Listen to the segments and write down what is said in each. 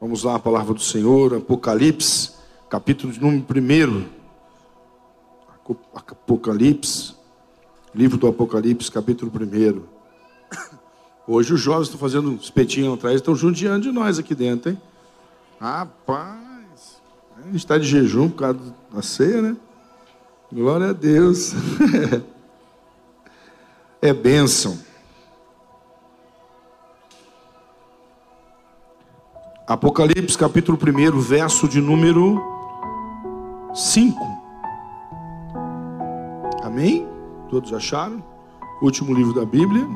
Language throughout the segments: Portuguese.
Vamos lá, a palavra do Senhor, Apocalipse, capítulo de número 1. Apocalipse, livro do Apocalipse, capítulo 1. Hoje os jovens estão fazendo espetinho atrás, estão judiando de nós aqui dentro, hein? Rapaz, a gente está de jejum por causa da ceia, né? Glória a Deus. é bênção. Apocalipse capítulo 1, verso de número 5. Amém? Todos acharam? Último livro da Bíblia.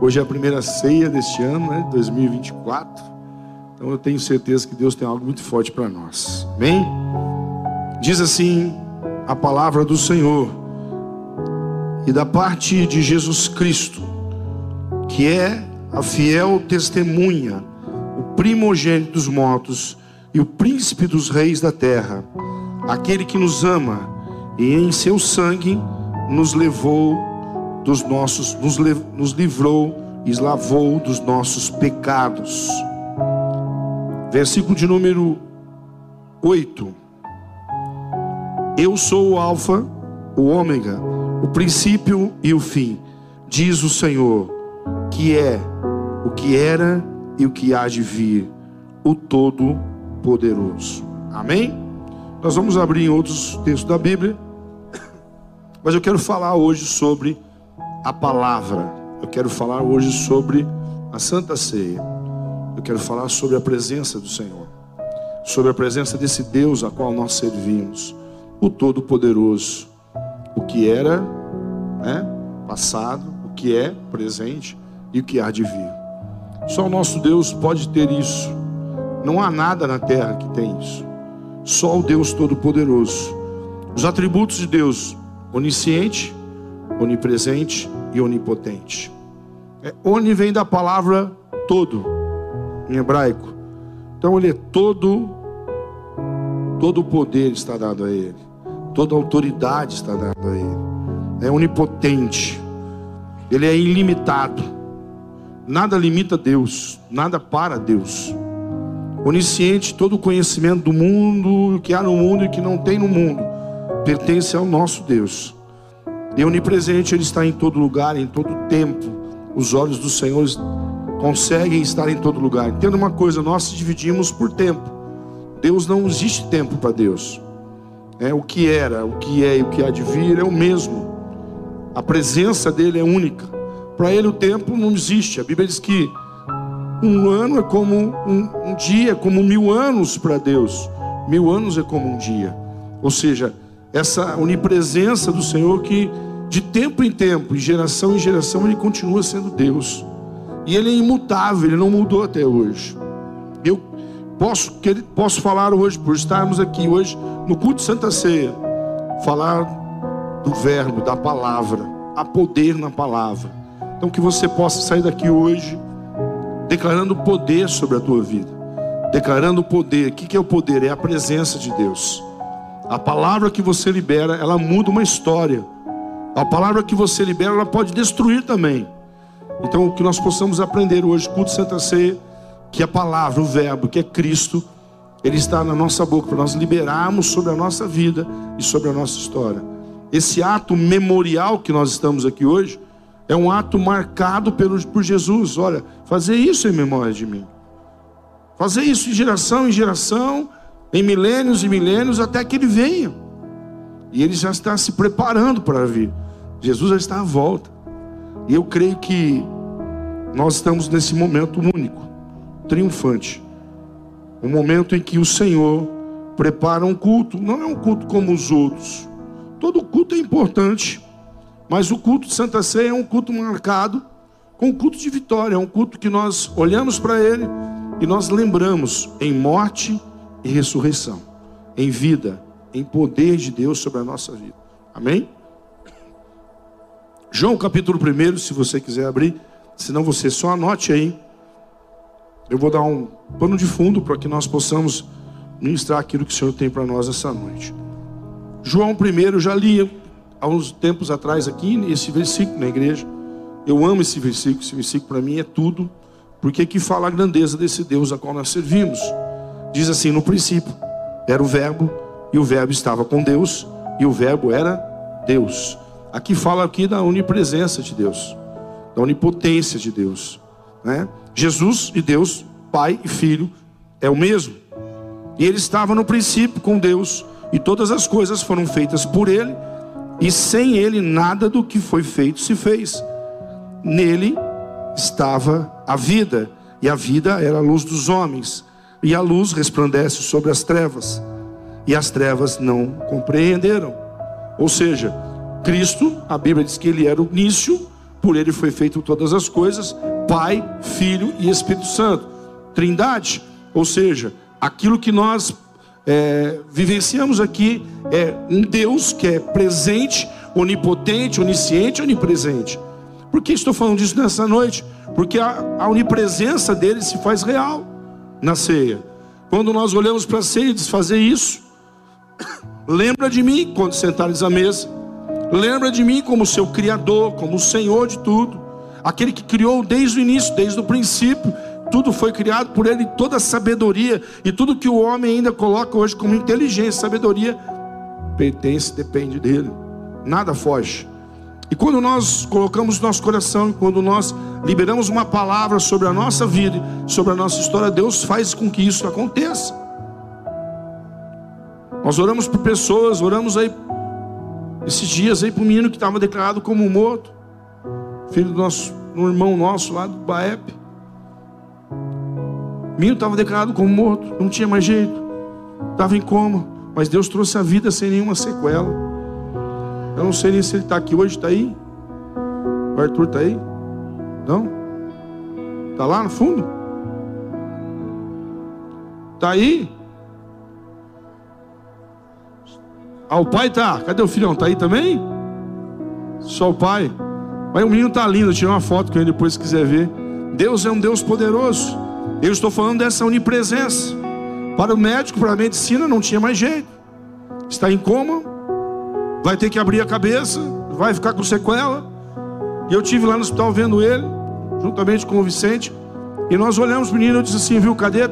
Hoje é a primeira ceia deste ano, né? 2024. Então eu tenho certeza que Deus tem algo muito forte para nós. Amém? Diz assim a palavra do Senhor. E da parte de Jesus Cristo, que é a fiel testemunha o primogênito dos mortos e o príncipe dos reis da terra, aquele que nos ama e em seu sangue nos levou dos nossos, nos, nos livrou e lavou dos nossos pecados. Versículo de número 8. Eu sou o Alfa, o Ômega, o princípio e o fim, diz o Senhor, que é o que era e o que há de vir, o Todo-Poderoso. Amém? Nós vamos abrir em outros textos da Bíblia, mas eu quero falar hoje sobre a palavra. Eu quero falar hoje sobre a Santa Ceia. Eu quero falar sobre a presença do Senhor, sobre a presença desse Deus a qual nós servimos, o Todo-Poderoso, o que era, né, passado, o que é presente e o que há de vir. Só o nosso Deus pode ter isso. Não há nada na terra que tem isso. Só o Deus Todo-Poderoso. Os atributos de Deus: onisciente, onipresente e onipotente. É, oni vem da palavra todo, em hebraico. Então ele é todo, todo o poder está dado a ele, toda autoridade está dada a ele. É onipotente, ele é ilimitado. Nada limita Deus, nada para Deus. Onisciente, todo o conhecimento do mundo, que há no mundo e que não tem no mundo, pertence ao nosso Deus. E onipresente, Ele está em todo lugar, em todo tempo. Os olhos do Senhor conseguem estar em todo lugar. Entenda uma coisa: nós dividimos por tempo. Deus não existe tempo para Deus. É o que era, o que é e o que há de vir é o mesmo. A presença dele é única. Para ele o tempo não existe. A Bíblia diz que um ano é como um, um dia, como mil anos para Deus. Mil anos é como um dia. Ou seja, essa onipresença do Senhor que de tempo em tempo, de geração em geração, ele continua sendo Deus. E ele é imutável, ele não mudou até hoje. Eu posso, posso falar hoje, por estarmos aqui hoje no culto de Santa Ceia, falar do verbo, da palavra, há poder na palavra. Então que você possa sair daqui hoje declarando poder sobre a tua vida. Declarando poder. O que é o poder? É a presença de Deus. A palavra que você libera, ela muda uma história. A palavra que você libera, ela pode destruir também. Então, que nós possamos aprender hoje, culto Santa Ceia, que a palavra, o verbo, que é Cristo, ele está na nossa boca para nós liberarmos sobre a nossa vida e sobre a nossa história. Esse ato memorial que nós estamos aqui hoje, é um ato marcado por Jesus. Olha, fazer isso em memória de mim. Fazer isso de geração em geração, em milênios e milênios, até que ele venha. E ele já está se preparando para vir. Jesus já está à volta. E eu creio que nós estamos nesse momento único, triunfante. Um momento em que o Senhor prepara um culto. Não é um culto como os outros. Todo culto é importante. Mas o culto de Santa Ceia é um culto marcado com um culto de vitória, é um culto que nós olhamos para ele e nós lembramos em morte e ressurreição, em vida, em poder de Deus sobre a nossa vida. Amém? João capítulo 1, se você quiser abrir, senão você só anote aí. Eu vou dar um pano de fundo para que nós possamos ministrar aquilo que o Senhor tem para nós essa noite. João 1, eu já li há uns tempos atrás aqui, esse versículo na igreja. Eu amo esse versículo, esse versículo para mim é tudo. Porque que fala a grandeza desse Deus a qual nós servimos. Diz assim: no princípio era o Verbo, e o Verbo estava com Deus, e o Verbo era Deus. Aqui fala aqui da onipresença de Deus, da onipotência de Deus. Né? Jesus e Deus, Pai e Filho, é o mesmo. E ele estava no princípio com Deus, e todas as coisas foram feitas por ele, e sem ele nada do que foi feito se fez. Nele estava a vida, e a vida era a luz dos homens, e a luz resplandece sobre as trevas, e as trevas não compreenderam. Ou seja, Cristo, a Bíblia diz que ele era o início, por ele foi feito todas as coisas, Pai, Filho e Espírito Santo, Trindade. Ou seja, aquilo que nós é, vivenciamos aqui é um Deus que é presente, onipotente, onisciente, onipresente. Por que estou falando disso nessa noite? Porque a, a onipresença dele se faz real na ceia. Quando nós olhamos para a ceia e diz fazer isso, lembra de mim quando sentares à mesa. Lembra de mim como seu Criador, como o Senhor de tudo, aquele que criou desde o início, desde o princípio. Tudo foi criado por Ele, toda a sabedoria e tudo que o homem ainda coloca hoje como inteligência, sabedoria, pertence, depende dele. Nada foge. E quando nós colocamos nosso coração, quando nós liberamos uma palavra sobre a nossa vida, sobre a nossa história, Deus faz com que isso aconteça. Nós oramos por pessoas, oramos aí esses dias aí para um menino que estava declarado como morto, filho do nosso um irmão nosso lá do Baep. O menino estava declarado como morto, não tinha mais jeito, estava em coma, mas Deus trouxe a vida sem nenhuma sequela. Eu não sei nem se ele está aqui hoje, está aí? O Arthur está aí? Não? Está lá no fundo? Está aí? Ah, o pai tá. Cadê o filhão? Tá aí também? Só o pai. Mas o menino tá lindo. Eu tirei uma foto com ele depois se quiser ver. Deus é um Deus poderoso. Eu estou falando dessa onipresença. Para o médico, para a medicina, não tinha mais jeito. Está em coma, vai ter que abrir a cabeça, vai ficar com sequela. E eu tive lá no hospital vendo ele, juntamente com o Vicente. E nós olhamos o menino e disse assim: Viu, cadê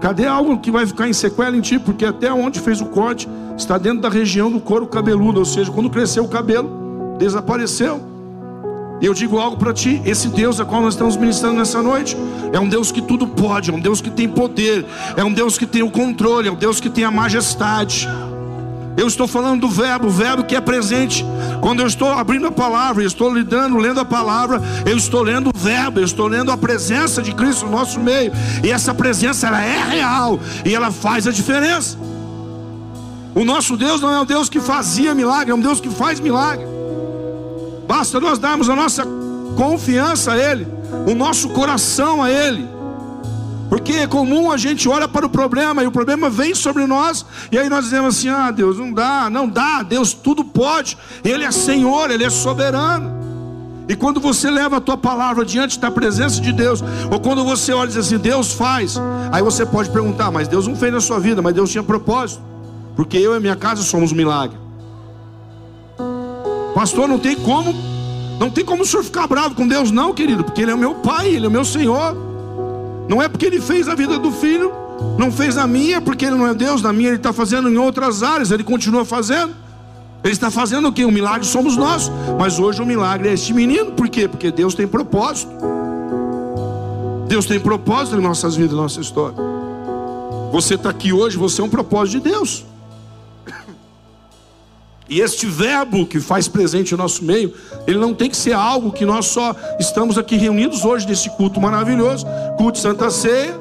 Cadê algo que vai ficar em sequela em ti? Porque até onde fez o corte está dentro da região do couro cabeludo, ou seja, quando cresceu o cabelo, desapareceu. E eu digo algo para ti: esse Deus a qual nós estamos ministrando nessa noite é um Deus que tudo pode, é um Deus que tem poder, é um Deus que tem o controle, é um Deus que tem a majestade. Eu estou falando do verbo, o verbo que é presente. Quando eu estou abrindo a palavra, eu estou lidando, lendo a palavra, eu estou lendo o verbo, eu estou lendo a presença de Cristo no nosso meio. E essa presença ela é real e ela faz a diferença. O nosso Deus não é um Deus que fazia milagre, é um Deus que faz milagre. Basta nós darmos a nossa confiança a Ele, o nosso coração a Ele. Porque é comum a gente olha para o problema e o problema vem sobre nós, e aí nós dizemos assim: ah, Deus, não dá, não dá, Deus tudo pode, Ele é Senhor, Ele é soberano. E quando você leva a tua palavra diante da presença de Deus, ou quando você olha e diz assim, Deus faz, aí você pode perguntar, mas Deus não fez na sua vida, mas Deus tinha propósito, porque eu e minha casa somos um milagre. Pastor, não tem como, não tem como o senhor ficar bravo com Deus, não, querido, porque Ele é o meu Pai, Ele é o meu Senhor. Não é porque ele fez a vida do filho, não fez a minha, porque ele não é Deus, na minha ele está fazendo em outras áreas, ele continua fazendo. Ele está fazendo o que? O milagre somos nós. Mas hoje o milagre é este menino, por quê? Porque Deus tem propósito. Deus tem propósito em nossas vidas, em nossa história. Você está aqui hoje, você é um propósito de Deus. E este verbo que faz presente no nosso meio, ele não tem que ser algo que nós só estamos aqui reunidos hoje nesse culto maravilhoso, culto de Santa Ceia,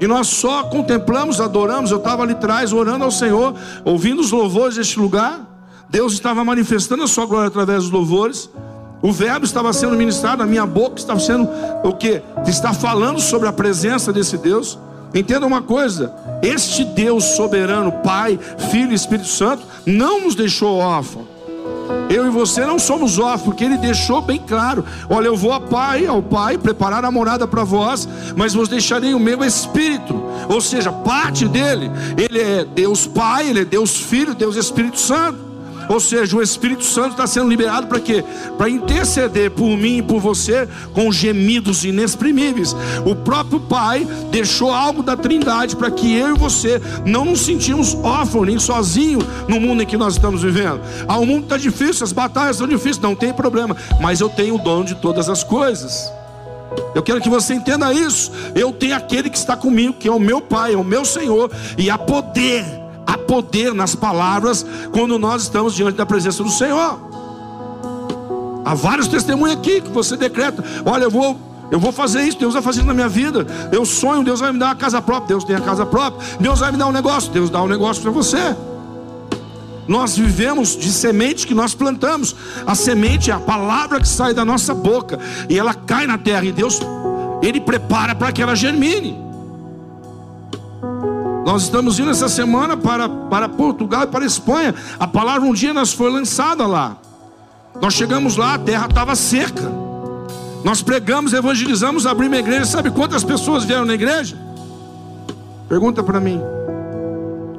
e nós só contemplamos, adoramos. Eu estava ali atrás orando ao Senhor, ouvindo os louvores deste lugar. Deus estava manifestando a sua glória através dos louvores. O verbo estava sendo ministrado, a minha boca estava sendo o que? Está falando sobre a presença desse Deus. Entenda uma coisa: este Deus soberano, Pai, Filho e Espírito Santo, não nos deixou órfãos. Eu e você não somos órfãos, porque Ele deixou bem claro: olha, eu vou ao Pai, ao Pai, preparar a morada para vós, mas vos deixarei o meu Espírito, ou seja, parte dele. Ele é Deus Pai, Ele é Deus Filho, Deus Espírito Santo. Ou seja, o Espírito Santo está sendo liberado para quê? Para interceder por mim e por você com gemidos inexprimíveis. O próprio Pai deixou algo da Trindade para que eu e você não nos sentimos órfãos nem sozinhos no mundo em que nós estamos vivendo. Ah, o mundo está difícil, as batalhas estão difíceis, não tem problema, mas eu tenho o dono de todas as coisas. Eu quero que você entenda isso. Eu tenho aquele que está comigo, que é o meu Pai, é o meu Senhor, e há poder, há poder nas palavras quando nós estamos diante da presença do Senhor. Há vários testemunhos aqui que você decreta: olha, eu vou eu vou fazer isso, Deus vai fazer isso na minha vida. Eu sonho, Deus vai me dar uma casa própria. Deus tem a casa própria. Deus vai me dar um negócio, Deus dá um negócio para você. Nós vivemos de semente que nós plantamos. A semente é a palavra que sai da nossa boca e ela cai na terra e Deus ele prepara para que ela germine. Nós estamos indo essa semana para, para Portugal e para Espanha. A palavra um dia nós foi lançada lá. Nós chegamos lá, a terra estava seca. Nós pregamos, evangelizamos, abrimos a igreja. Sabe quantas pessoas vieram na igreja? Pergunta para mim.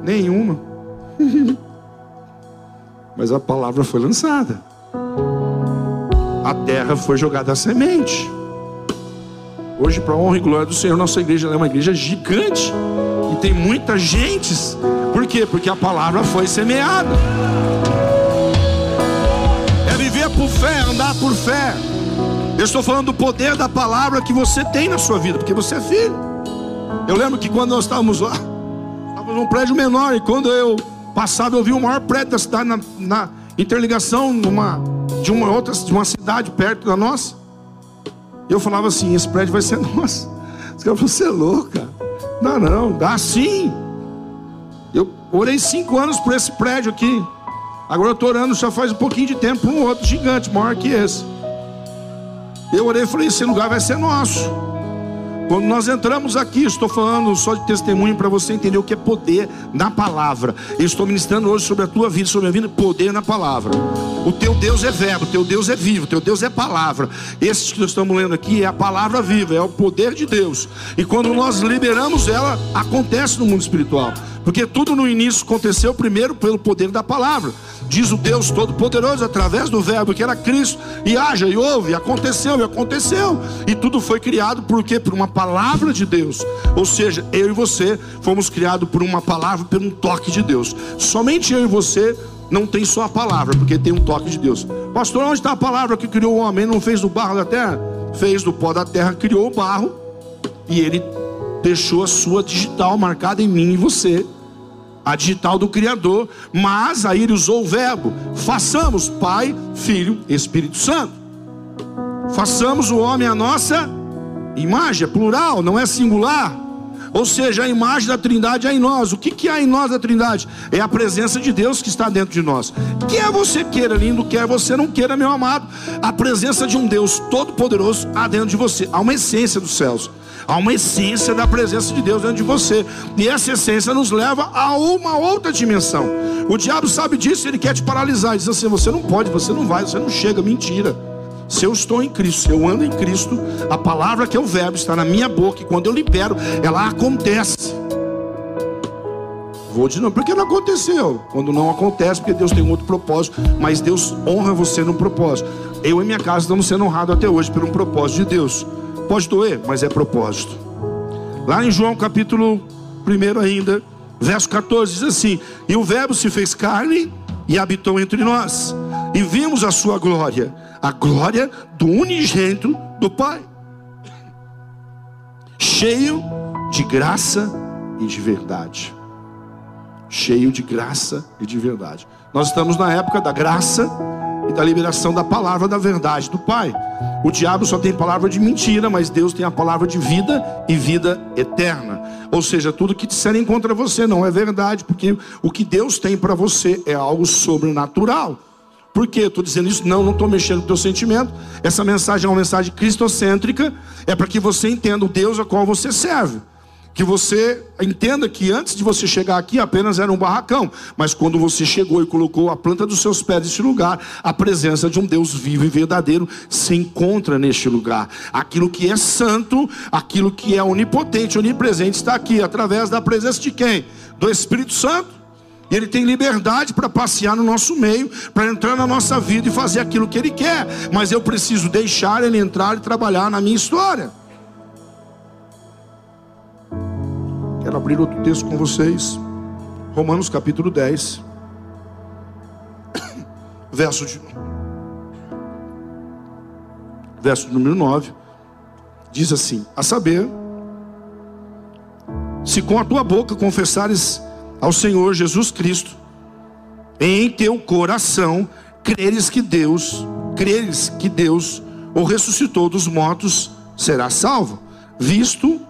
Nenhuma. Mas a palavra foi lançada. A terra foi jogada a semente. Hoje, para a honra e glória do Senhor, nossa igreja é uma igreja gigante. Tem muita gente. Por quê? Porque a palavra foi semeada. É viver por fé, andar por fé. Eu estou falando do poder da palavra que você tem na sua vida, porque você é filho. Eu lembro que quando nós estávamos lá, estávamos num prédio menor, e quando eu passava, eu vi o maior prédio da cidade na, na interligação numa, de uma outra, de uma cidade perto da nossa. Eu falava assim: esse prédio vai ser nosso. Os caras você é louca. Não, não, dá sim. Eu orei cinco anos por esse prédio aqui. Agora eu estou orando já faz um pouquinho de tempo um outro gigante, maior que esse. Eu orei e falei: esse lugar vai ser nosso. Quando nós entramos aqui, estou falando só de testemunho para você entender o que é poder na palavra. Eu estou ministrando hoje sobre a tua vida, sobre a minha vida, poder na palavra. O teu Deus é verbo, o teu Deus é vivo, o teu Deus é palavra. Esse que nós estamos lendo aqui é a palavra viva, é o poder de Deus. E quando nós liberamos ela, acontece no mundo espiritual. Porque tudo no início aconteceu primeiro pelo poder da palavra. Diz o Deus Todo-Poderoso através do Verbo que era Cristo. E haja, e ouve, e aconteceu, e aconteceu. E tudo foi criado por quê? Por uma palavra de Deus. Ou seja, eu e você fomos criados por uma palavra, por um toque de Deus. Somente eu e você não tem só a palavra, porque tem um toque de Deus. Pastor, onde está a palavra que criou o homem? Ele não fez do barro da terra? Fez do pó da terra, criou o barro. E ele deixou a sua digital marcada em mim e você, a digital do Criador, mas aí ele usou o verbo: façamos Pai, Filho, Espírito Santo. Façamos o homem a nossa imagem, é plural, não é singular. Ou seja, a imagem da Trindade é em nós. O que, que há em nós da Trindade? É a presença de Deus que está dentro de nós. Quer você queira, lindo, quer você não queira, meu amado, a presença de um Deus todo-poderoso há dentro de você. Há uma essência dos céus. Há uma essência da presença de Deus dentro de você. E essa essência nos leva a uma outra dimensão. O diabo sabe disso, ele quer te paralisar. Diz assim: você não pode, você não vai, você não chega. Mentira. Se eu estou em Cristo, se eu ando em Cristo, a palavra que é o verbo está na minha boca. E quando eu libero, ela acontece. Vou de novo, porque não aconteceu. Quando não acontece, porque Deus tem um outro propósito. Mas Deus honra você num propósito. Eu e minha casa estamos sendo honrados até hoje por um propósito de Deus. Pode doer, mas é propósito. Lá em João capítulo 1 ainda, verso 14, diz assim: E o Verbo se fez carne e habitou entre nós, e vimos a sua glória, a glória do unigênito do Pai, cheio de graça e de verdade. Cheio de graça e de verdade. Nós estamos na época da graça e da liberação da palavra da verdade do Pai. O diabo só tem palavra de mentira, mas Deus tem a palavra de vida e vida eterna. Ou seja, tudo que disserem contra você não é verdade, porque o que Deus tem para você é algo sobrenatural. Por que eu estou dizendo isso? Não, não estou mexendo com o teu sentimento. Essa mensagem é uma mensagem cristocêntrica, é para que você entenda o Deus a qual você serve que você entenda que antes de você chegar aqui apenas era um barracão, mas quando você chegou e colocou a planta dos seus pés neste lugar, a presença de um Deus vivo e verdadeiro se encontra neste lugar. Aquilo que é santo, aquilo que é onipotente, onipresente está aqui através da presença de quem? Do Espírito Santo. E Ele tem liberdade para passear no nosso meio, para entrar na nossa vida e fazer aquilo que Ele quer. Mas eu preciso deixar Ele entrar e trabalhar na minha história. Quero abrir outro texto com vocês. Romanos capítulo 10. Verso de verso número 9, diz assim: A saber, se com a tua boca confessares ao Senhor Jesus Cristo, em teu coração creres que Deus, creres que Deus o ressuscitou dos mortos, será salvo, visto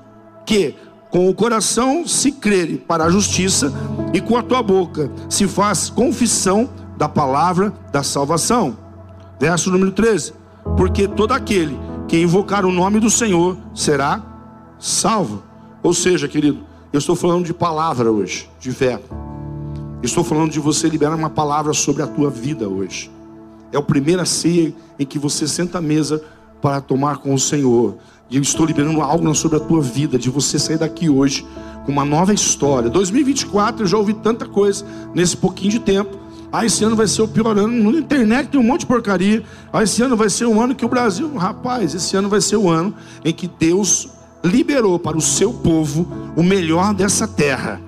que com o coração se crere para a justiça e com a tua boca se faz confissão da palavra da salvação. Verso número 13 porque todo aquele que invocar o nome do Senhor será salvo. Ou seja, querido, eu estou falando de palavra hoje, de fé. Estou falando de você liberar uma palavra sobre a tua vida hoje. É a primeira ceia em que você senta à mesa para tomar com o Senhor. E eu estou liberando algo sobre a tua vida, de você sair daqui hoje com uma nova história. 2024, eu já ouvi tanta coisa nesse pouquinho de tempo. Ah, esse ano vai ser o pior ano. Na internet tem um monte de porcaria. Ah, esse ano vai ser um ano que o Brasil. Rapaz, esse ano vai ser o ano em que Deus liberou para o seu povo o melhor dessa terra.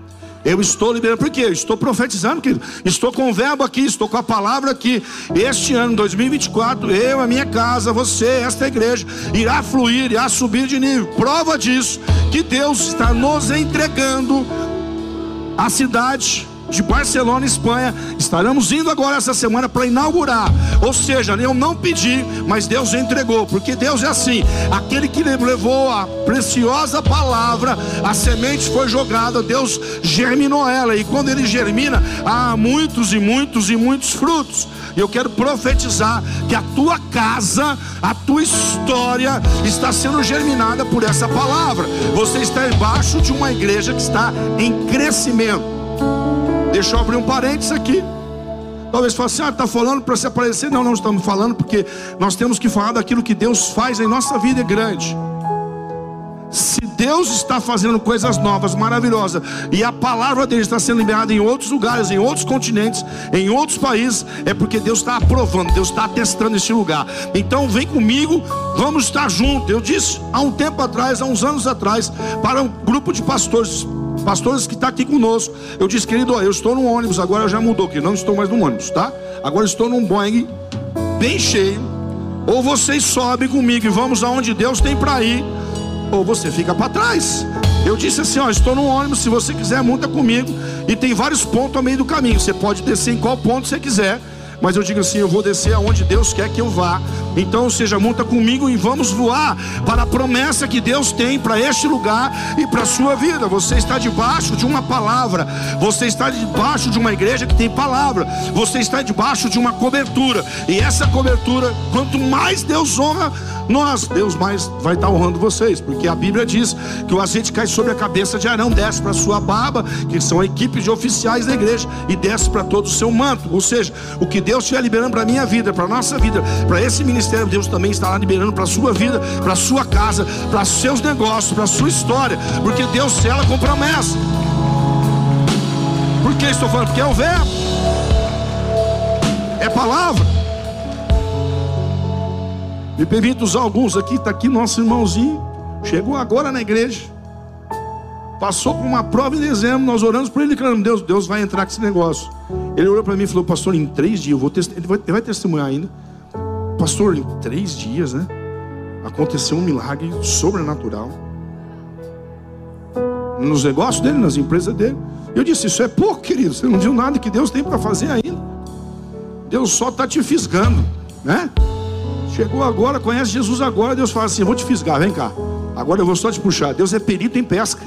Eu estou liberando, por quê? Estou profetizando, querido. Estou com o verbo aqui, estou com a palavra aqui. Este ano, 2024, eu, a minha casa, você, esta igreja, irá fluir, irá subir de nível. Prova disso, que Deus está nos entregando a cidade de Barcelona, Espanha. Estaremos indo agora essa semana para inaugurar. Ou seja, eu não pedi, mas Deus entregou, porque Deus é assim: aquele que levou a preciosa palavra, a semente foi jogada, Deus germinou ela, e quando ele germina, há muitos e muitos e muitos frutos. Eu quero profetizar que a tua casa, a tua história está sendo germinada por essa palavra. Você está embaixo de uma igreja que está em crescimento. Deixa eu abrir um parênteses aqui. Talvez fale assim, ah, está falando para se aparecer. Não, não estamos falando, porque nós temos que falar daquilo que Deus faz em nossa vida é grande. Se Deus está fazendo coisas novas, maravilhosas, e a palavra dele está sendo liberada em outros lugares, em outros continentes, em outros países, é porque Deus está aprovando, Deus está testando esse lugar. Então vem comigo, vamos estar juntos. Eu disse há um tempo atrás, há uns anos atrás, para um grupo de pastores pastores que está aqui conosco. Eu disse, querido, eu estou no ônibus, agora já mudou, que não estou mais no ônibus, tá? Agora estou num Boeing bem cheio. Ou vocês sobem comigo e vamos aonde Deus tem para ir, ou você fica para trás. Eu disse assim: ó, estou no ônibus, se você quiser, monta comigo. E tem vários pontos ao meio do caminho. Você pode descer em qual ponto você quiser. Mas eu digo assim: eu vou descer aonde Deus quer que eu vá. Então, seja, monta comigo e vamos voar para a promessa que Deus tem para este lugar e para a sua vida. Você está debaixo de uma palavra, você está debaixo de uma igreja que tem palavra, você está debaixo de uma cobertura, e essa cobertura, quanto mais Deus honra, nós, Deus mais vai estar honrando vocês, porque a Bíblia diz que o azeite cai sobre a cabeça de Arão, desce para a sua barba, que são a equipe de oficiais da igreja, e desce para todo o seu manto. Ou seja, o que Deus estiver liberando para a minha vida, para a nossa vida, para esse ministério, Deus também estará liberando para a sua vida, para a sua casa, para seus negócios, para a sua história, porque Deus cela com promessa. Por que estou falando? Porque é o verbo, é palavra. Me permite usar alguns aqui, está aqui nosso irmãozinho, chegou agora na igreja, passou por uma prova em dezembro, nós oramos por ele, clamando, Deus, Deus vai entrar com esse negócio. Ele olhou para mim e falou, pastor, em três dias, eu vou vai, ele vai testemunhar ainda. Pastor, em três dias, né? Aconteceu um milagre sobrenatural. Nos negócios dele, nas empresas dele. Eu disse, isso é pouco, querido. Você não viu nada que Deus tem para fazer ainda. Deus só está te fisgando, né? Chegou agora, conhece Jesus agora, Deus fala assim: vou te fisgar, vem cá. Agora eu vou só te puxar. Deus é perito em pesca.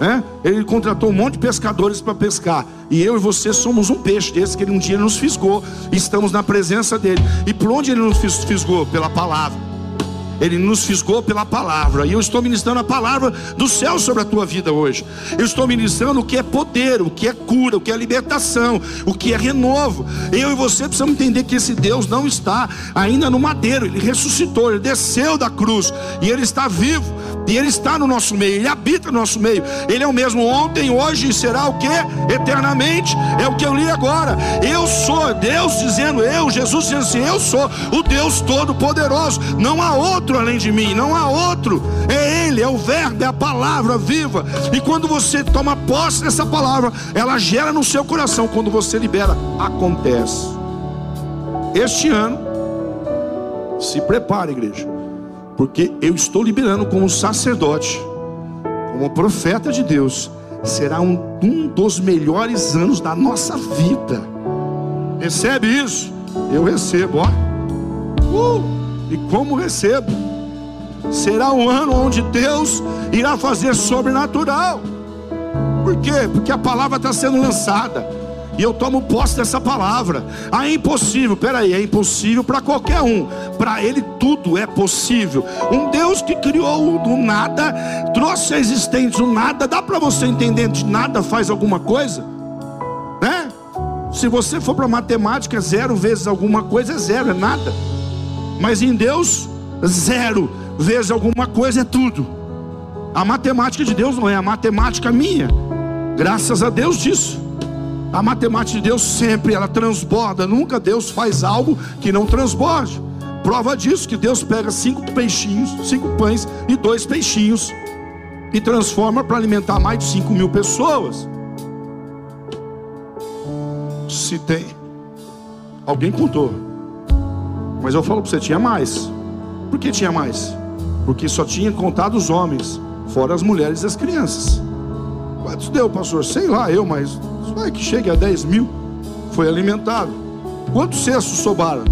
Né? Ele contratou um monte de pescadores para pescar. E eu e você somos um peixe desse que ele um dia nos fisgou. Estamos na presença dele. E por onde ele nos fisgou? Pela palavra. Ele nos fisgou pela palavra. E eu estou ministrando a palavra do céu sobre a tua vida hoje. Eu estou ministrando o que é poder, o que é cura, o que é libertação, o que é renovo. Eu e você precisamos entender que esse Deus não está ainda no madeiro. Ele ressuscitou, ele desceu da cruz e ele está vivo. E ele está no nosso meio, ele habita no nosso meio. Ele é o mesmo ontem, hoje e será o que? Eternamente. É o que eu li agora. Eu sou Deus dizendo, eu, Jesus dizendo assim: Eu sou o Deus Todo-Poderoso. Não há outro além de mim, não há outro. É Ele, é o Verbo, é a palavra viva. E quando você toma posse dessa palavra, ela gera no seu coração. Quando você libera, acontece. Este ano, se prepare, igreja porque eu estou liberando como sacerdote, como profeta de Deus, será um, um dos melhores anos da nossa vida. Recebe isso? Eu recebo, ó. Uh, e como recebo? Será um ano onde Deus irá fazer sobrenatural. Por quê? Porque a palavra está sendo lançada. E eu tomo posse dessa palavra. Ah, é impossível. Peraí, é impossível para qualquer um. Para ele tudo é possível. Um Deus que criou do nada, trouxe a existência do nada. Dá para você entender de nada faz alguma coisa? Né? Se você for para matemática, zero vezes alguma coisa é zero, é nada. Mas em Deus, zero vezes alguma coisa é tudo. A matemática de Deus não é a matemática minha. Graças a Deus disso. A matemática de Deus sempre ela transborda, nunca Deus faz algo que não transborde. Prova disso que Deus pega cinco peixinhos, cinco pães e dois peixinhos e transforma para alimentar mais de cinco mil pessoas. Se tem, alguém contou, mas eu falo para você tinha mais. Por que tinha mais? Porque só tinha contado os homens, fora as mulheres e as crianças. Quantos deu, pastor? Sei lá, eu, mas vai que chegue a 10 mil. Foi alimentado. Quantos cestos sobraram?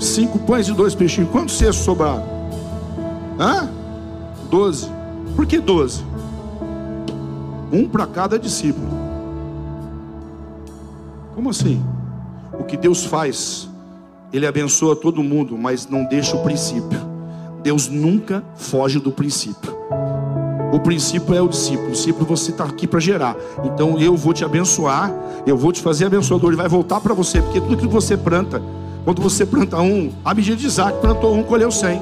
Cinco pães e dois peixinhos. Quantos cestos sobraram? Hã? Doze. Por que doze? Um para cada discípulo. Como assim? O que Deus faz, Ele abençoa todo mundo, mas não deixa o princípio. Deus nunca foge do princípio. O princípio é o discípulo. O discípulo você está aqui para gerar. Então eu vou te abençoar, eu vou te fazer abençoador. Ele vai voltar para você, porque tudo que você planta, quando você planta um, a medida de Isaac plantou um, colheu cem.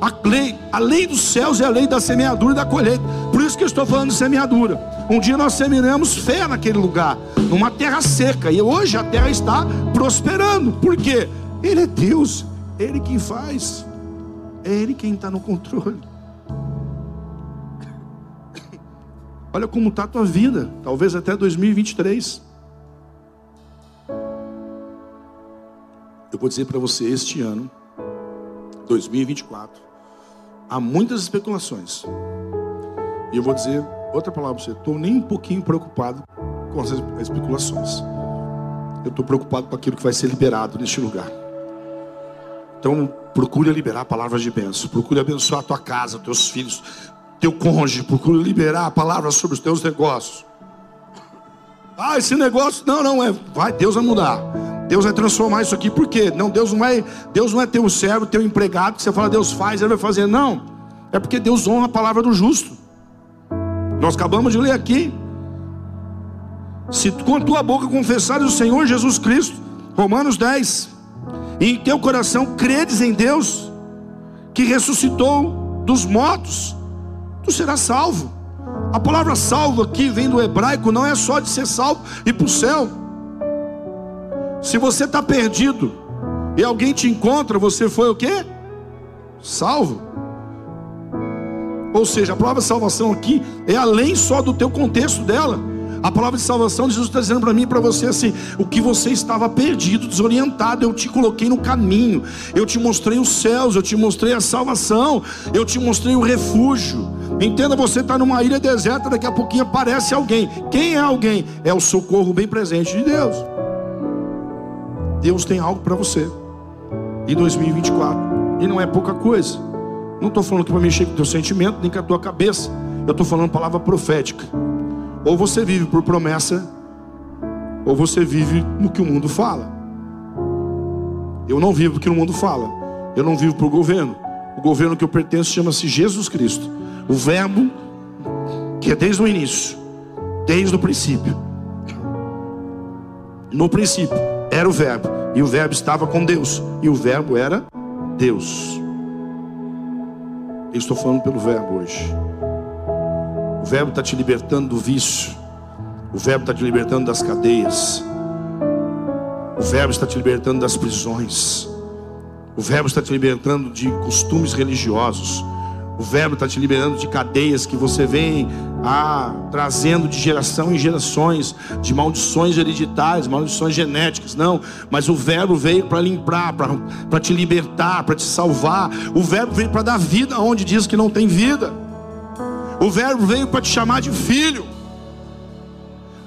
A lei, a lei dos céus é a lei da semeadura e da colheita. Por isso que eu estou falando de semeadura. Um dia nós semeamos fé naquele lugar, numa terra seca. E hoje a terra está prosperando. Por quê? Ele é Deus, Ele quem faz, é Ele quem está no controle. Olha como está a tua vida, talvez até 2023. Eu vou dizer para você, este ano, 2024, há muitas especulações. E eu vou dizer outra palavra para você: estou nem um pouquinho preocupado com as especulações. Eu estou preocupado com aquilo que vai ser liberado neste lugar. Então, procure liberar palavras de bênção, procure abençoar a tua casa, teus filhos, teu cônjuge, procura liberar a palavra sobre os teus negócios. Ah, esse negócio, não, não é, vai, Deus vai mudar. Deus vai transformar isso aqui, por quê? Não, Deus não é, Deus não é teu servo, teu empregado, que você fala, Deus faz, ele vai fazer. Não. É porque Deus honra a palavra do justo. Nós acabamos de ler aqui. Se com a tua boca confessares o Senhor Jesus Cristo, Romanos 10, e em teu coração credes em Deus, que ressuscitou dos mortos, tu serás salvo. A palavra salvo aqui vem do hebraico, não é só de ser salvo e para o céu. Se você está perdido e alguém te encontra, você foi o que? Salvo. Ou seja, a palavra salvação aqui é além só do teu contexto dela. A palavra de salvação, Jesus está dizendo para mim e para você assim: o que você estava perdido, desorientado, eu te coloquei no caminho, eu te mostrei os céus, eu te mostrei a salvação, eu te mostrei o refúgio. Entenda, você está numa ilha deserta, daqui a pouquinho aparece alguém. Quem é alguém? É o socorro bem presente de Deus. Deus tem algo para você em 2024. E não é pouca coisa. Não estou falando que para mexer com o teu sentimento, nem com a tua cabeça. Eu estou falando palavra profética. Ou você vive por promessa, ou você vive no que o mundo fala. Eu não vivo o que o mundo fala. Eu não vivo o governo. O governo que eu pertenço chama-se Jesus Cristo. O Verbo, que é desde o início, desde o princípio. No princípio era o Verbo, e o Verbo estava com Deus, e o Verbo era Deus. Eu estou falando pelo Verbo hoje. O Verbo está te libertando do vício. O Verbo está te libertando das cadeias. O Verbo está te libertando das prisões. O Verbo está te libertando de costumes religiosos. O Verbo está te liberando de cadeias que você vem ah, trazendo de geração em gerações, de maldições hereditárias, maldições genéticas. Não, mas o Verbo veio para limpar, para te libertar, para te salvar. O Verbo veio para dar vida onde diz que não tem vida. O Verbo veio para te chamar de filho.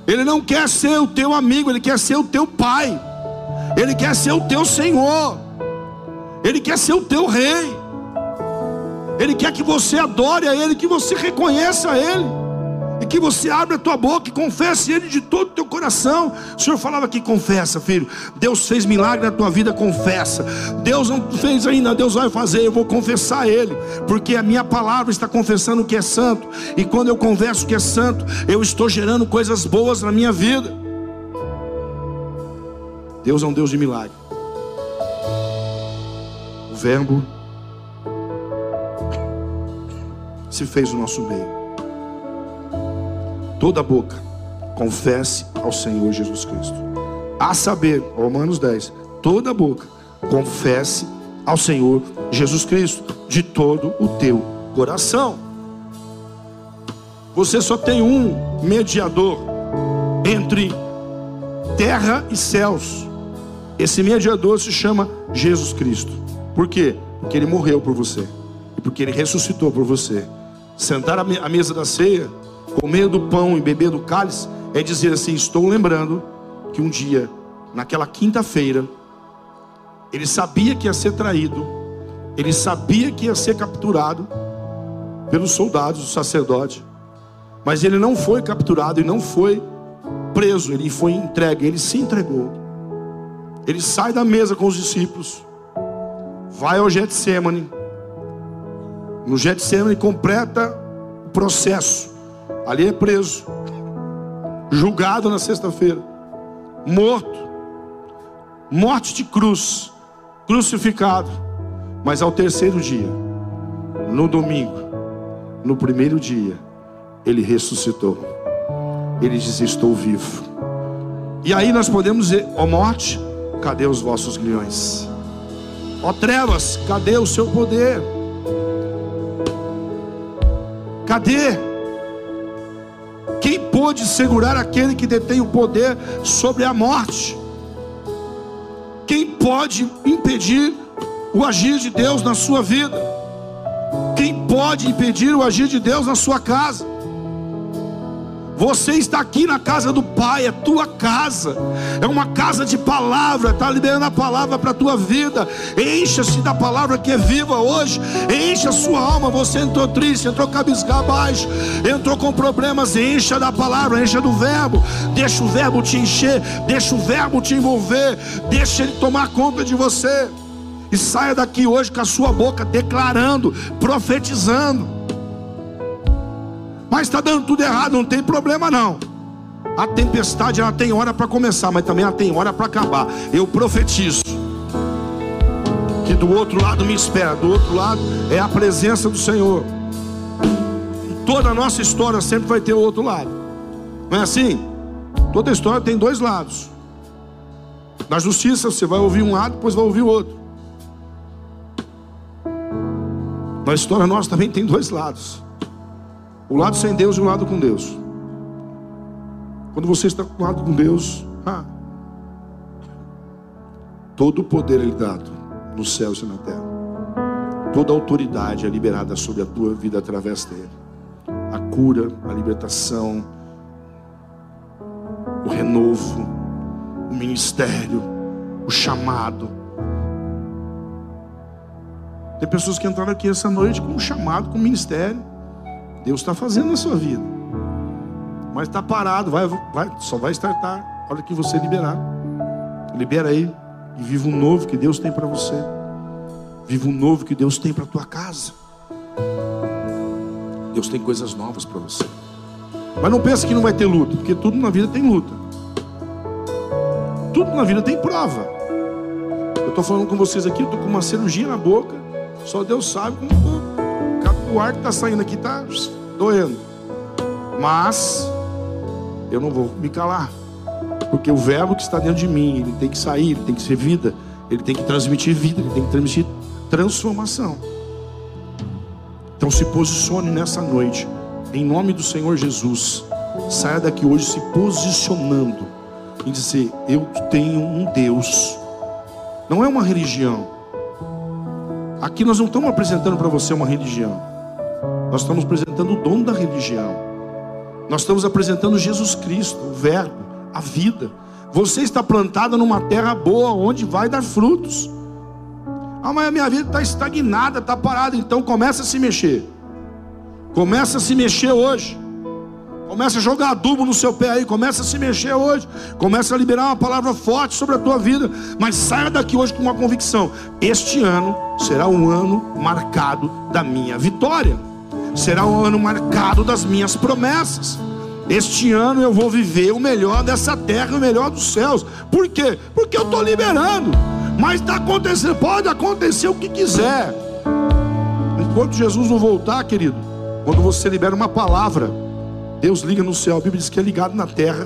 Ele não quer ser o teu amigo, ele quer ser o teu pai. Ele quer ser o teu Senhor. Ele quer ser o teu rei. Ele quer que você adore a Ele, que você reconheça a Ele. E que você abra a tua boca e confesse Ele de todo o teu coração. O Senhor falava aqui, confessa, filho. Deus fez milagre na tua vida, confessa. Deus não fez ainda, Deus vai fazer, eu vou confessar Ele. Porque a minha palavra está confessando o que é santo. E quando eu converso o que é santo, eu estou gerando coisas boas na minha vida. Deus é um Deus de milagre. O Verbo se fez o nosso meio. Toda boca confesse ao Senhor Jesus Cristo. A saber, Romanos 10, toda boca confesse ao Senhor Jesus Cristo de todo o teu coração. Você só tem um mediador entre terra e céus. Esse mediador se chama Jesus Cristo. Por quê? Porque ele morreu por você. E porque ele ressuscitou por você. Sentar à mesa da ceia, comer do pão e beber do cálice, é dizer assim: estou lembrando que um dia, naquela quinta-feira, ele sabia que ia ser traído, ele sabia que ia ser capturado pelos soldados do sacerdote, mas ele não foi capturado e não foi preso, ele foi entregue, ele se entregou. Ele sai da mesa com os discípulos, vai ao Getsemane. No Getsemane completa o processo. Ali é preso, julgado na sexta-feira, morto, morte de cruz, crucificado. Mas ao terceiro dia, no domingo, no primeiro dia, ele ressuscitou. Ele diz: Estou vivo. E aí nós podemos dizer: Ó oh morte, cadê os vossos grilhões? Ó trevas, cadê o seu poder? Cadê? Pôde segurar aquele que detém o poder sobre a morte? Quem pode impedir o agir de Deus na sua vida? Quem pode impedir o agir de Deus na sua casa? Você está aqui na casa do Pai, é tua casa, é uma casa de palavra, está liberando a palavra para a tua vida. Encha-se da palavra que é viva hoje, encha a sua alma. Você entrou triste, entrou cabisbaixo, entrou com problemas, encha da palavra, encha do verbo. Deixa o verbo te encher, deixa o verbo te envolver, deixa ele tomar conta de você. E saia daqui hoje com a sua boca declarando, profetizando. Mas está dando tudo errado, não tem problema não. A tempestade ela tem hora para começar, mas também ela tem hora para acabar. Eu profetizo que do outro lado me espera, do outro lado é a presença do Senhor. Toda a nossa história sempre vai ter o outro lado. Não é assim? Toda história tem dois lados. Na justiça você vai ouvir um lado, depois vai ouvir o outro. Na história nossa também tem dois lados. O lado sem Deus e o lado com Deus. Quando você está com o lado com Deus, ah, todo o poder é lhe dado nos céus e na terra. Toda autoridade é liberada sobre a tua vida através dele. A cura, a libertação, o renovo, o ministério, o chamado. Tem pessoas que entraram aqui essa noite com um chamado, com um ministério. Deus está fazendo na sua vida. Mas está parado, vai, vai, só vai startar a hora que você liberar. Libera aí e viva um novo que Deus tem para você. Viva o novo que Deus tem para a tua casa. Deus tem coisas novas para você. Mas não pense que não vai ter luta, porque tudo na vida tem luta. Tudo na vida tem prova. Eu estou falando com vocês aqui, eu estou com uma cirurgia na boca. Só Deus sabe como o ar que está saindo aqui está doendo. Mas eu não vou me calar. Porque o verbo que está dentro de mim, ele tem que sair, ele tem que ser vida, ele tem que transmitir vida, ele tem que transmitir transformação. Então se posicione nessa noite, em nome do Senhor Jesus. Saia daqui hoje se posicionando em dizer: Eu tenho um Deus. Não é uma religião. Aqui nós não estamos apresentando para você uma religião. Nós estamos apresentando o dono da religião. Nós estamos apresentando Jesus Cristo, o Verbo, a vida. Você está plantada numa terra boa, onde vai dar frutos. Ah, mas a minha vida está estagnada, está parada. Então começa a se mexer. Começa a se mexer hoje. Começa a jogar adubo no seu pé aí, começa a se mexer hoje, começa a liberar uma palavra forte sobre a tua vida, mas saia daqui hoje com uma convicção: este ano será um ano marcado da minha vitória, será um ano marcado das minhas promessas. Este ano eu vou viver o melhor dessa terra, o melhor dos céus. Por quê? Porque eu estou liberando. Mas está acontecendo, pode acontecer o que quiser. Enquanto Jesus não voltar, querido, quando você libera uma palavra, Deus liga no céu. A Bíblia diz que é ligado na terra,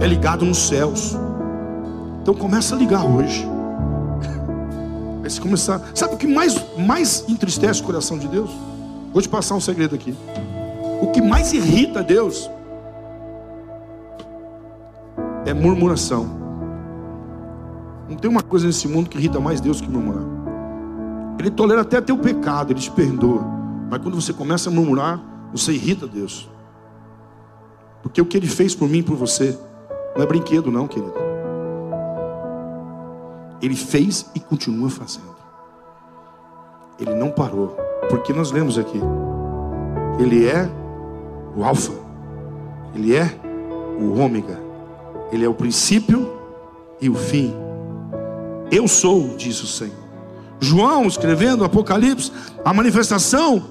é ligado nos céus. Então começa a ligar hoje. Aí se começar. Sabe o que mais, mais entristece o coração de Deus? Vou te passar um segredo aqui. O que mais irrita Deus é murmuração. Não tem uma coisa nesse mundo que irrita mais Deus que murmurar. Ele tolera até teu pecado, ele te perdoa. Mas quando você começa a murmurar, você irrita Deus. Porque o que ele fez por mim e por você não é brinquedo, não, querido. Ele fez e continua fazendo. Ele não parou. Porque nós lemos aqui. Ele é o Alfa. Ele é o Ômega. Ele é o princípio e o fim. Eu sou, diz o Senhor. João escrevendo Apocalipse, a manifestação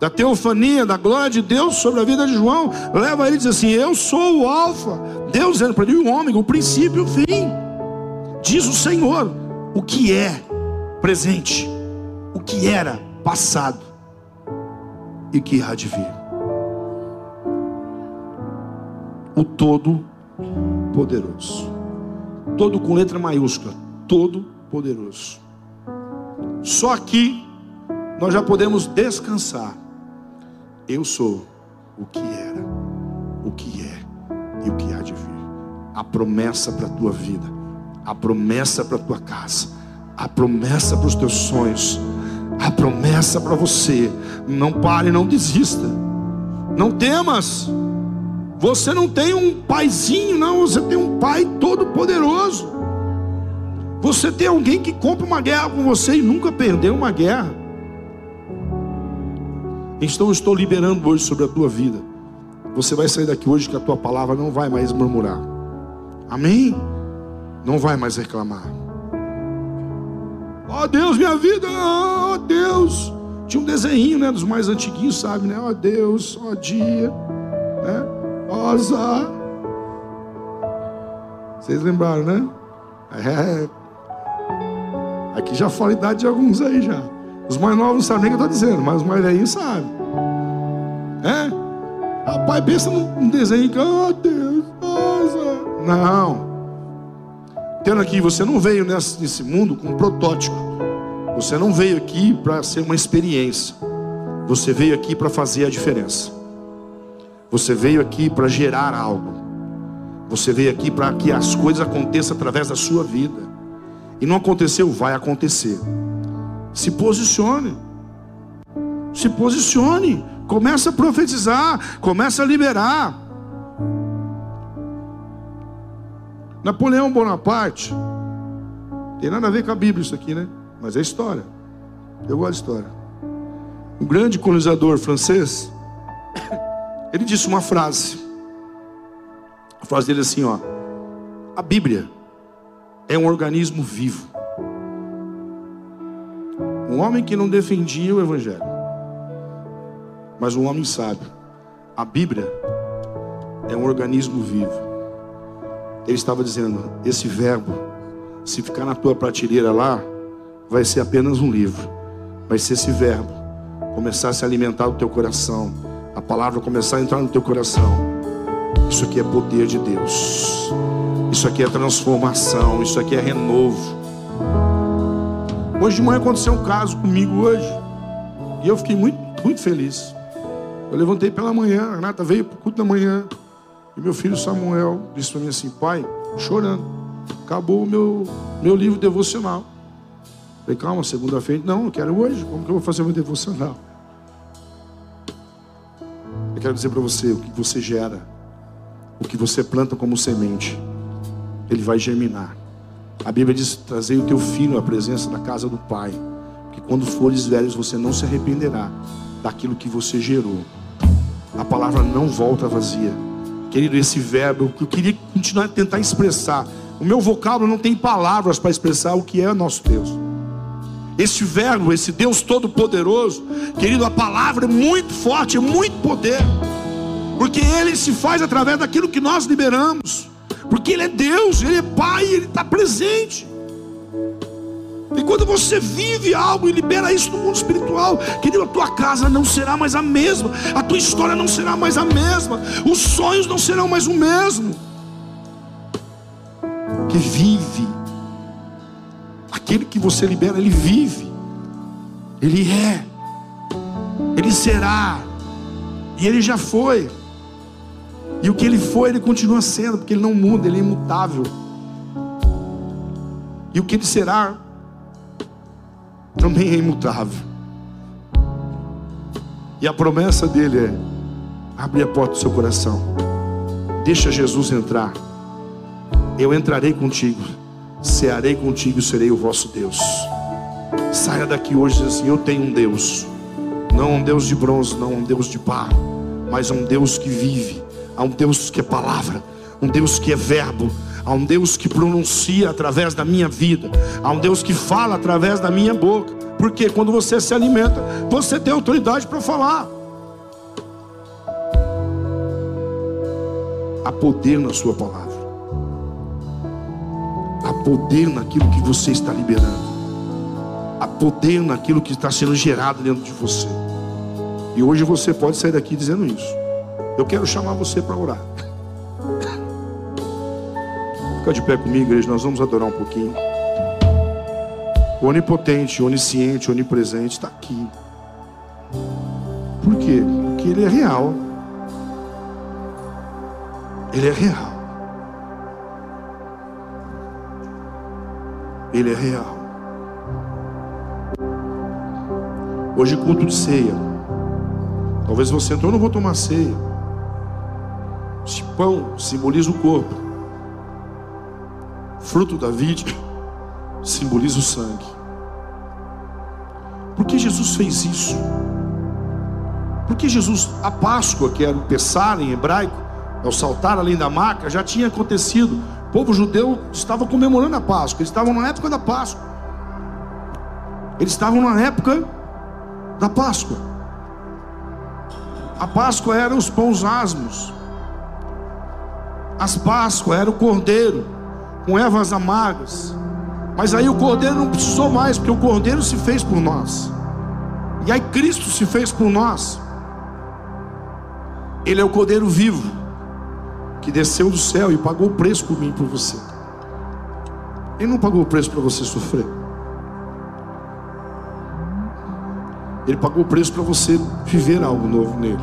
da teofania, da glória de Deus sobre a vida de João, leva ele e diz assim: Eu sou o Alfa, Deus dizendo para ele o homem, o princípio e o fim. Diz o Senhor o que é presente, o que era passado e que há de vir. O Todo-Poderoso, todo com letra maiúscula, Todo-Poderoso. Só aqui nós já podemos descansar eu sou o que era, o que é e o que há de vir. A promessa para a tua vida, a promessa para a tua casa, a promessa para os teus sonhos, a promessa para você. Não pare, não desista. Não temas. Você não tem um paizinho, não, você tem um pai todo poderoso. Você tem alguém que compra uma guerra com você e nunca perdeu uma guerra. Então eu estou liberando hoje sobre a tua vida. Você vai sair daqui hoje que a tua palavra não vai mais murmurar. Amém? Não vai mais reclamar. Ó oh, Deus, minha vida, ó oh, Deus. Tinha um desenho, né, dos mais antiguinhos, sabe, né? Ó oh, Deus, ó dia, né? Ó azar. Vocês lembraram, né? É. Aqui já fala a idade de alguns aí já. Os mais novos não sabem nem o que eu estou dizendo, mas os mais velhinhos sabem. É? Rapaz, pensa num desenho que, oh Deus, nossa. Não. Tendo aqui, você não veio nesse, nesse mundo com um protótipo. Você não veio aqui para ser uma experiência. Você veio aqui para fazer a diferença. Você veio aqui para gerar algo. Você veio aqui para que as coisas aconteçam através da sua vida. E não aconteceu, vai acontecer. Se posicione. Se posicione. Começa a profetizar. Começa a liberar. Napoleão Bonaparte. Tem nada a ver com a Bíblia isso aqui, né? Mas é história. Eu gosto de história. Um grande colonizador francês. Ele disse uma frase. A frase dele é assim, ó. A Bíblia é um organismo vivo Um homem que não defendia o Evangelho, mas um homem sábio. A Bíblia é um organismo vivo. Ele estava dizendo: esse verbo, se ficar na tua prateleira lá, vai ser apenas um livro. Mas se esse verbo começar a se alimentar do teu coração, a palavra começar a entrar no teu coração, isso aqui é poder de Deus. Isso aqui é transformação, isso aqui é renovo. Hoje de manhã aconteceu um caso comigo hoje. E eu fiquei muito, muito feliz. Eu levantei pela manhã, a Renata veio para o culto da manhã. E meu filho Samuel disse para mim assim, pai, chorando, acabou o meu, meu livro devocional. Falei, calma, segunda-feira. Não, eu quero hoje. Como que eu vou fazer meu devocional? Eu quero dizer para você o que você gera, o que você planta como semente ele vai germinar. A Bíblia diz: Trazei o teu filho à presença da casa do Pai, que quando fores velhos você não se arrependerá daquilo que você gerou. A palavra não volta vazia. Querido, esse verbo que eu queria continuar a tentar expressar. O meu vocábulo não tem palavras para expressar o que é nosso Deus. Esse verbo, esse Deus todo-poderoso, querido, a palavra é muito forte, é muito poder, porque ele se faz através daquilo que nós liberamos. Porque Ele é Deus, Ele é Pai, Ele está presente. E quando você vive algo e libera isso no mundo espiritual, querido, a tua casa não será mais a mesma, a tua história não será mais a mesma, os sonhos não serão mais o mesmo. Que vive, aquele que você libera, ele vive, ele é, ele será, e ele já foi. E o que ele foi, ele continua sendo, porque ele não muda, ele é imutável. E o que ele será, também é imutável. E a promessa dele é: abre a porta do seu coração, deixa Jesus entrar. Eu entrarei contigo, cearei contigo e serei o vosso Deus. Saia daqui hoje e assim: Eu tenho um Deus, não um Deus de bronze, não um Deus de barro, mas um Deus que vive Há um Deus que é palavra, um Deus que é verbo, há um Deus que pronuncia através da minha vida, há um Deus que fala através da minha boca. Porque quando você se alimenta, você tem autoridade para falar. Há poder na sua palavra. Há poder naquilo que você está liberando. Há poder naquilo que está sendo gerado dentro de você. E hoje você pode sair daqui dizendo isso. Eu quero chamar você para orar. Fica de pé comigo, igreja. Nós vamos adorar um pouquinho. O onipotente, onisciente, onipresente está aqui. Por quê? Porque ele é real. Ele é real. Ele é real. Hoje culto de ceia. Talvez você entrou, eu não vou tomar ceia. Este pão simboliza o corpo. Fruto da vide simboliza o sangue. Por que Jesus fez isso? Porque Jesus, a Páscoa, que era o Pessar em hebraico, ao saltar além da maca, já tinha acontecido. O povo judeu estava comemorando a Páscoa, eles estavam na época da Páscoa. Eles estavam na época da Páscoa. A Páscoa era os pães asmos, as Páscoas era o cordeiro com ervas amargas. Mas aí o cordeiro não precisou mais, porque o cordeiro se fez por nós. E aí Cristo se fez por nós. Ele é o cordeiro vivo que desceu do céu e pagou o preço por mim e por você. Ele não pagou o preço para você sofrer. Ele pagou o preço para você viver algo novo nele.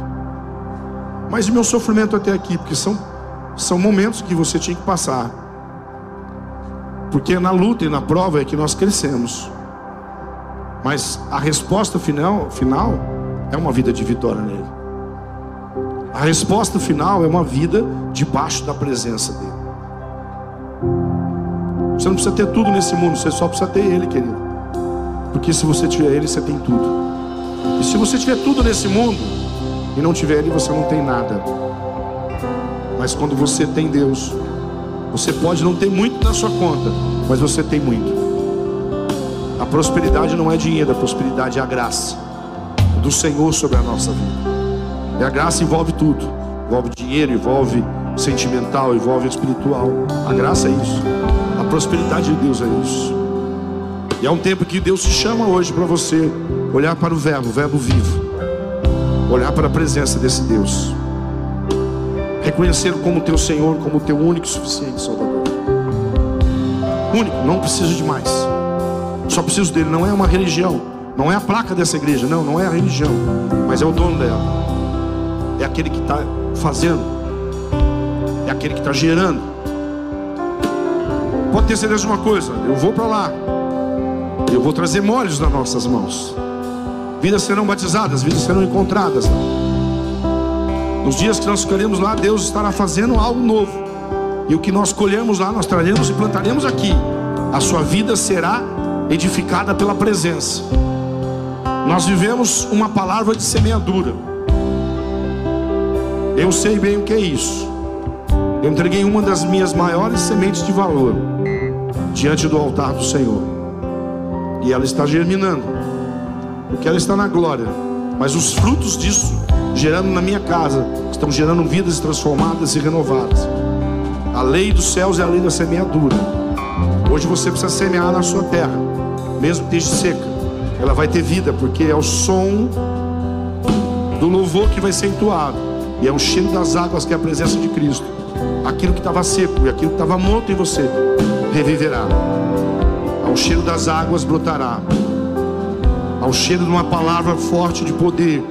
Mas o meu sofrimento até aqui, porque são são momentos que você tinha que passar. Porque na luta e na prova é que nós crescemos. Mas a resposta final, final é uma vida de vitória nele. A resposta final é uma vida debaixo da presença dele. Você não precisa ter tudo nesse mundo, você só precisa ter ele, querido. Porque se você tiver ele, você tem tudo. E se você tiver tudo nesse mundo e não tiver ele, você não tem nada. Mas quando você tem Deus, você pode não ter muito na sua conta, mas você tem muito. A prosperidade não é dinheiro, a prosperidade é a graça do Senhor sobre a nossa vida. E a graça envolve tudo: envolve dinheiro, envolve sentimental, envolve espiritual. A graça é isso. A prosperidade de Deus é isso. E é um tempo que Deus te chama hoje para você olhar para o Verbo, o Verbo vivo, olhar para a presença desse Deus, reconhecer como teu Senhor, como teu único e suficiente Salvador. Único, não preciso de mais. Só preciso dele. Não é uma religião, não é a placa dessa igreja, não, não é a religião, mas é o dono dela. É aquele que está fazendo, é aquele que está gerando. Pode ter certeza de uma coisa: eu vou para lá, eu vou trazer molhos nas nossas mãos. Vidas serão batizadas, vidas serão encontradas. Nos dias que nós ficaremos lá, Deus estará fazendo algo novo. E o que nós colhemos lá, nós traremos e plantaremos aqui. A sua vida será edificada pela presença. Nós vivemos uma palavra de semeadura. Eu sei bem o que é isso. Eu entreguei uma das minhas maiores sementes de valor diante do altar do Senhor. E ela está germinando. Porque ela está na glória. Mas os frutos disso, gerando na minha casa, estão gerando vidas transformadas e renovadas. A lei dos céus é a lei da semeadura. Hoje você precisa semear na sua terra, mesmo que esteja seca. Ela vai ter vida, porque é o som do louvor que vai ser entoado. E é o cheiro das águas que é a presença de Cristo. Aquilo que estava seco e aquilo que estava morto em você reviverá. Ao cheiro das águas brotará. Ao cheiro de uma palavra forte de poder.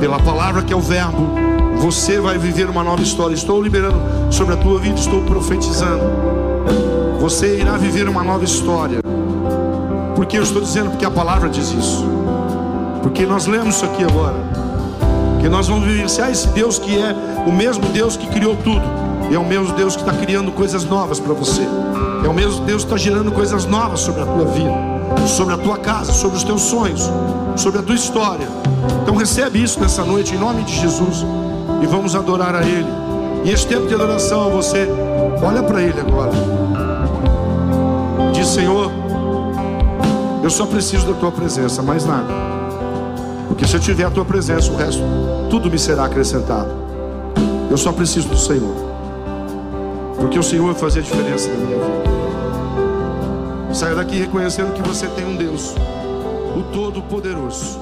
Pela palavra que é o verbo, você vai viver uma nova história. Estou liberando sobre a tua vida, estou profetizando. Você irá viver uma nova história. Por que eu estou dizendo? Porque a palavra diz isso. Porque nós lemos isso aqui agora. Que nós vamos vivenciar esse Deus que é o mesmo Deus que criou tudo. E é o mesmo Deus que está criando coisas novas para você. É o mesmo Deus que está gerando coisas novas sobre a tua vida, sobre a tua casa, sobre os teus sonhos, sobre a tua história. Então recebe isso nessa noite em nome de Jesus e vamos adorar a Ele. E este tempo de adoração você olha para Ele agora. Diz Senhor, eu só preciso da Tua presença, mais nada. Porque se eu tiver a Tua presença, o resto tudo me será acrescentado. Eu só preciso do Senhor. Porque o Senhor vai fazer a diferença na minha vida. Saia daqui reconhecendo que você tem um Deus, o Todo-Poderoso,